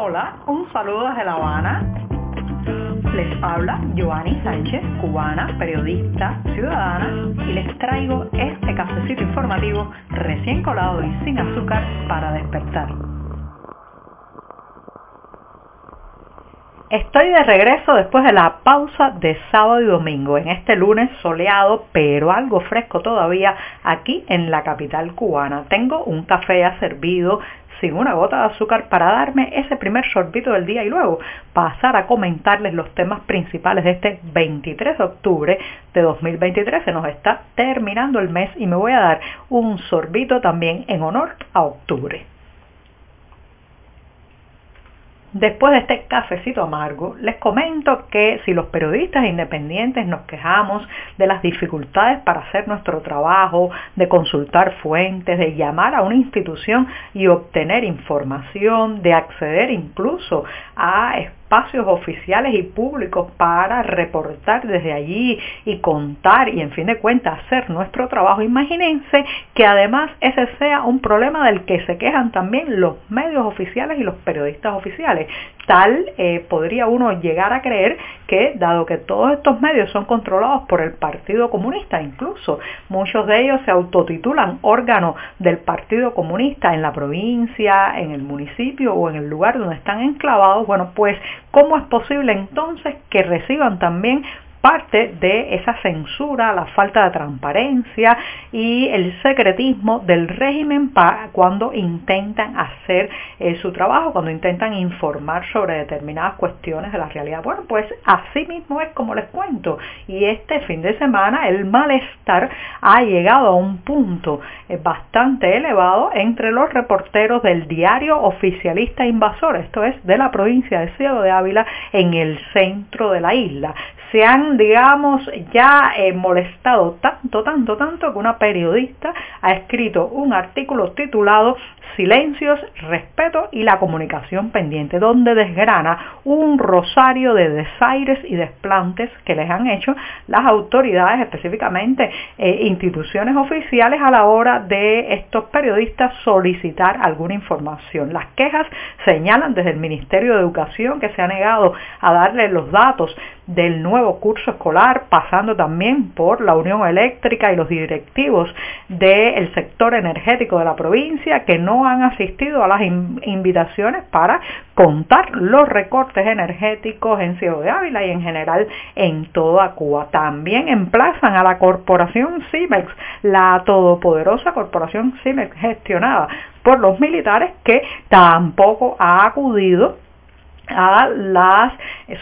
Hola, un saludo desde La Habana. Les habla Joanny Sánchez, cubana, periodista, ciudadana, y les traigo este cafecito informativo recién colado y sin azúcar para despertar. Estoy de regreso después de la pausa de sábado y domingo, en este lunes soleado, pero algo fresco todavía aquí en la capital cubana. Tengo un café ya servido sin una gota de azúcar para darme ese primer sorbito del día y luego pasar a comentarles los temas principales de este 23 de octubre de 2023. Se nos está terminando el mes y me voy a dar un sorbito también en honor a octubre. Después de este cafecito amargo, les comento que si los periodistas independientes nos quejamos de las dificultades para hacer nuestro trabajo, de consultar fuentes, de llamar a una institución y obtener información, de acceder incluso a espacios oficiales y públicos para reportar desde allí y contar y en fin de cuentas hacer nuestro trabajo. Imagínense que además ese sea un problema del que se quejan también los medios oficiales y los periodistas oficiales. Tal eh, podría uno llegar a creer que, dado que todos estos medios son controlados por el Partido Comunista, incluso muchos de ellos se autotitulan órganos del Partido Comunista en la provincia, en el municipio o en el lugar donde están enclavados, bueno, pues ¿cómo es posible entonces que reciban también parte de esa censura, la falta de transparencia y el secretismo del régimen cuando intentan hacer eh, su trabajo, cuando intentan informar sobre determinadas cuestiones de la realidad. Bueno, pues así mismo es como les cuento. Y este fin de semana el malestar ha llegado a un punto eh, bastante elevado entre los reporteros del diario oficialista invasor, esto es de la provincia de Ciego de Ávila en el centro de la isla se han, digamos, ya eh, molestado tanto, tanto, tanto que una periodista ha escrito un artículo titulado Silencios, Respeto y la Comunicación Pendiente, donde desgrana un rosario de desaires y desplantes que les han hecho las autoridades, específicamente eh, instituciones oficiales, a la hora de estos periodistas solicitar alguna información. Las quejas señalan desde el Ministerio de Educación que se ha negado a darle los datos del nuevo curso escolar, pasando también por la Unión Eléctrica y los directivos del sector energético de la provincia que no han asistido a las invitaciones para contar los recortes energéticos en Ciudad de Ávila y en general en toda Cuba. También emplazan a la corporación CIMEX, la todopoderosa corporación CIMEX gestionada por los militares que tampoco ha acudido a las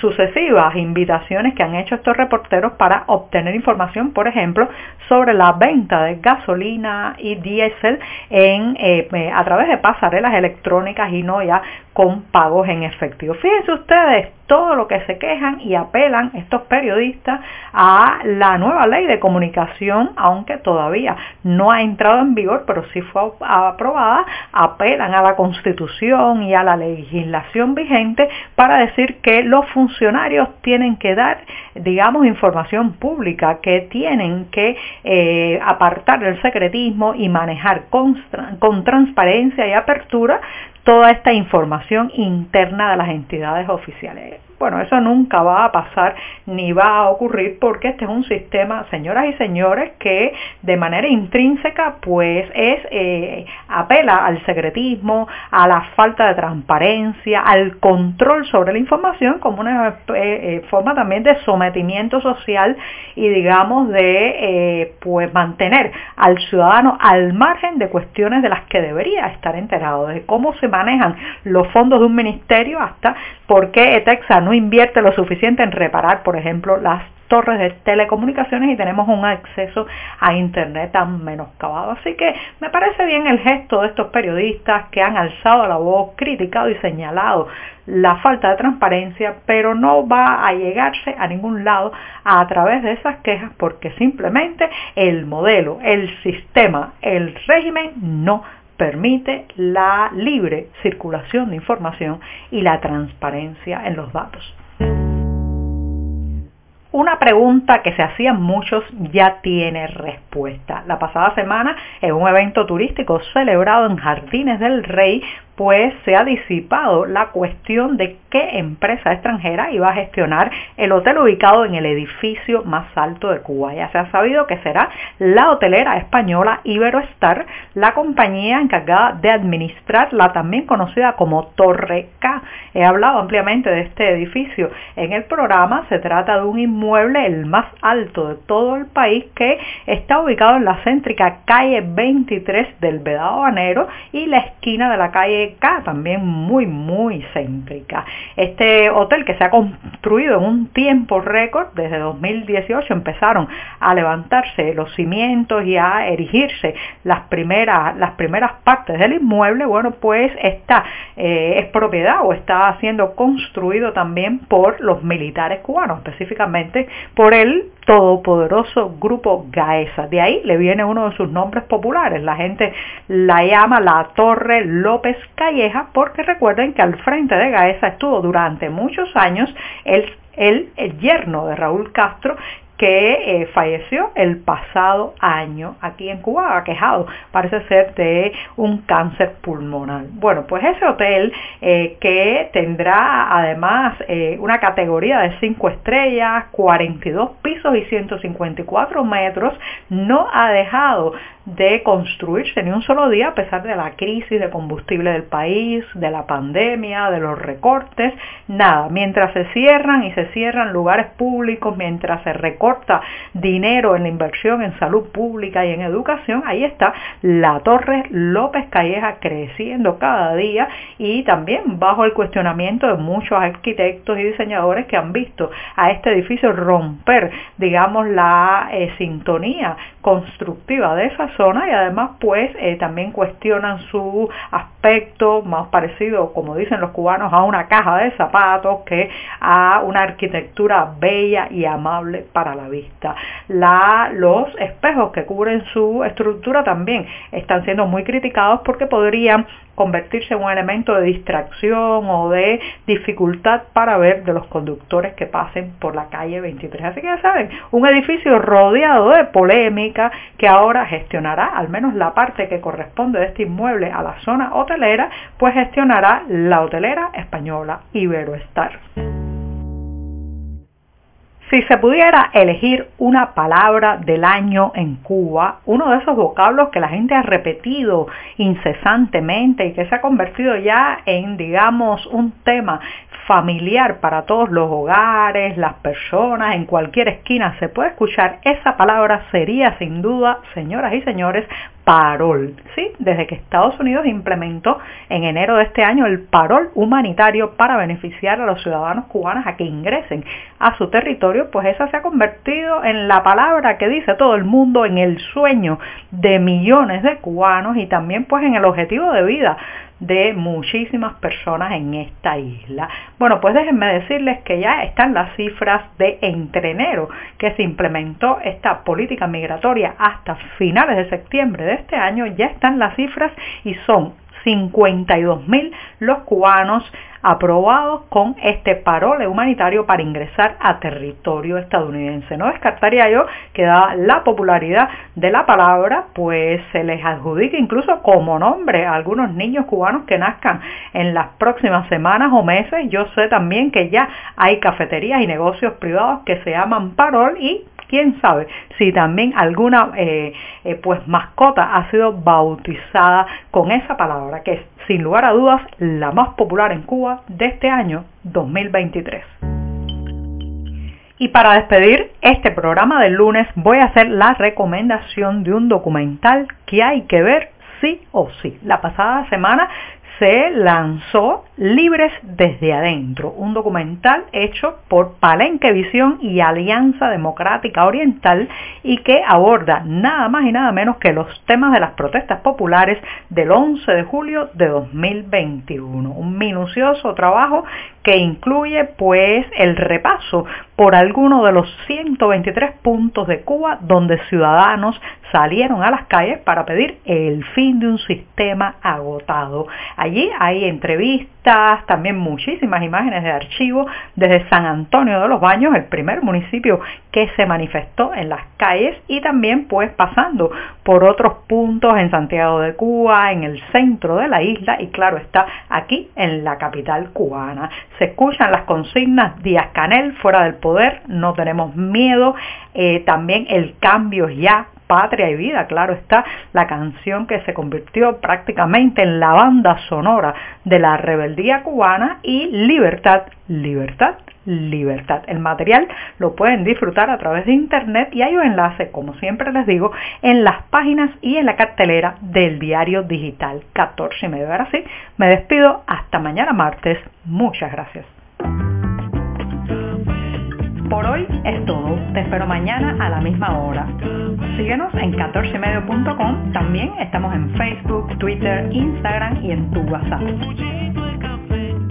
sucesivas invitaciones que han hecho estos reporteros para obtener información, por ejemplo, sobre la venta de gasolina y diésel en, eh, a través de pasarelas electrónicas y no ya con pagos en efectivo. Fíjense ustedes todo lo que se quejan y apelan estos periodistas a la nueva ley de comunicación, aunque todavía no ha entrado en vigor, pero sí fue aprobada, apelan a la constitución y a la legislación vigente para decir que los funcionarios tienen que dar, digamos, información pública, que tienen que eh, apartar el secretismo y manejar con transparencia y apertura toda esta información interna de las entidades oficiales. Bueno, eso nunca va a pasar ni va a ocurrir porque este es un sistema, señoras y señores, que de manera intrínseca pues es eh, apela al secretismo, a la falta de transparencia, al control sobre la información como una eh, eh, forma también de sometimiento social y digamos de pues mantener al ciudadano al margen de cuestiones de las que debería estar enterado, de cómo se manejan los fondos de un ministerio hasta por qué ETEXA no invierte lo suficiente en reparar, por ejemplo, las torres de telecomunicaciones y tenemos un acceso a Internet tan menoscabado. Así que me parece bien el gesto de estos periodistas que han alzado la voz, criticado y señalado la falta de transparencia, pero no va a llegarse a ningún lado a través de esas quejas porque simplemente el modelo, el sistema, el régimen no permite la libre circulación de información y la transparencia en los datos. Una pregunta que se hacían muchos ya tiene respuesta. La pasada semana, en un evento turístico celebrado en Jardines del Rey, pues se ha disipado la cuestión de qué empresa extranjera iba a gestionar el hotel ubicado en el edificio más alto de Cuba. Ya se ha sabido que será la hotelera española Iberoestar, la compañía encargada de administrar la también conocida como Torre K. He hablado ampliamente de este edificio en el programa. Se trata de un inmueble el más alto de todo el país que está ubicado en la céntrica calle 23 del Vedado Banero y la esquina de la calle También muy, muy céntrica. Este hotel que se ha construido en un tiempo récord, desde 2018 empezaron a levantarse los cimientos y a erigirse las primeras, las primeras partes del inmueble, bueno, pues está, eh, es propiedad o está siendo construido también por los militares cubanos, específicamente por el todopoderoso grupo Gaesa. De ahí le viene uno de sus nombres populares. La gente la llama la Torre López Calleja porque recuerden que al frente de Gaesa estuvo durante muchos años el, el, el yerno de Raúl Castro que eh, falleció el pasado año aquí en Cuba, quejado parece ser de un cáncer pulmonar. Bueno, pues ese hotel eh, que tendrá además eh, una categoría de 5 estrellas, 42 pisos y 154 metros, no ha dejado de construirse ni un solo día a pesar de la crisis de combustible del país, de la pandemia, de los recortes, nada. Mientras se cierran y se cierran lugares públicos, mientras se recorta dinero en la inversión en salud pública y en educación, ahí está la Torre López Calleja creciendo cada día y también bajo el cuestionamiento de muchos arquitectos y diseñadores que han visto a este edificio romper, digamos, la eh, sintonía constructiva de esa zona y además pues eh, también cuestionan su más parecido, como dicen los cubanos, a una caja de zapatos que a una arquitectura bella y amable para la vista. La, los espejos que cubren su estructura también están siendo muy criticados porque podrían convertirse en un elemento de distracción o de dificultad para ver de los conductores que pasen por la calle 23. Así que ya saben, un edificio rodeado de polémica que ahora gestionará, al menos la parte que corresponde de este inmueble a la zona hotelera, pues gestionará la hotelera española Iberoestar. Si se pudiera elegir una palabra del año en Cuba, uno de esos vocablos que la gente ha repetido incesantemente y que se ha convertido ya en, digamos, un tema familiar para todos los hogares, las personas, en cualquier esquina se puede escuchar, esa palabra sería sin duda, señoras y señores, parol. ¿sí? Desde que Estados Unidos implementó en enero de este año el parol humanitario para beneficiar a los ciudadanos cubanos a que ingresen a su territorio, pues esa se ha convertido en la palabra que dice todo el mundo, en el sueño de millones de cubanos y también pues en el objetivo de vida de muchísimas personas en esta isla. Bueno, pues déjenme decirles que ya están las cifras de entre enero que se implementó esta política migratoria hasta finales de septiembre de este año, ya están las cifras y son 52 mil los cubanos aprobados con este parole humanitario para ingresar a territorio estadounidense. No descartaría yo que da la popularidad de la palabra, pues se les adjudica incluso como nombre a algunos niños cubanos que nazcan en las próximas semanas o meses. Yo sé también que ya hay cafeterías y negocios privados que se llaman parol y quién sabe si también alguna eh, eh, pues mascota ha sido bautizada con esa palabra que es sin lugar a dudas la más popular en Cuba de este año 2023. Y para despedir este programa del lunes voy a hacer la recomendación de un documental que hay que ver sí o sí. La pasada semana se lanzó Libres desde Adentro, un documental hecho por Palenque Visión y Alianza Democrática Oriental y que aborda nada más y nada menos que los temas de las protestas populares del 11 de julio de 2021. Un minucioso trabajo que incluye pues el repaso por alguno de los 123 puntos de Cuba donde ciudadanos salieron a las calles para pedir el fin de un sistema agotado. Allí hay entrevistas, también muchísimas imágenes de archivo desde San Antonio de los Baños, el primer municipio que se manifestó en las calles y también pues pasando por otros puntos en Santiago de Cuba, en el centro de la isla y claro está aquí en la capital cubana. Se escuchan las consignas Díaz Canel fuera del poder, no tenemos miedo, eh, también el cambio ya Patria y Vida, claro está, la canción que se convirtió prácticamente en la banda sonora de la rebeldía cubana y Libertad, Libertad, Libertad. El material lo pueden disfrutar a través de internet y hay un enlace, como siempre les digo, en las páginas y en la cartelera del diario digital 14 y medio. Ahora sí, me despido hasta mañana martes. Muchas gracias. Por hoy es todo. Te espero mañana a la misma hora. Síguenos en 14medio.com. También estamos en Facebook, Twitter, Instagram y en tu WhatsApp.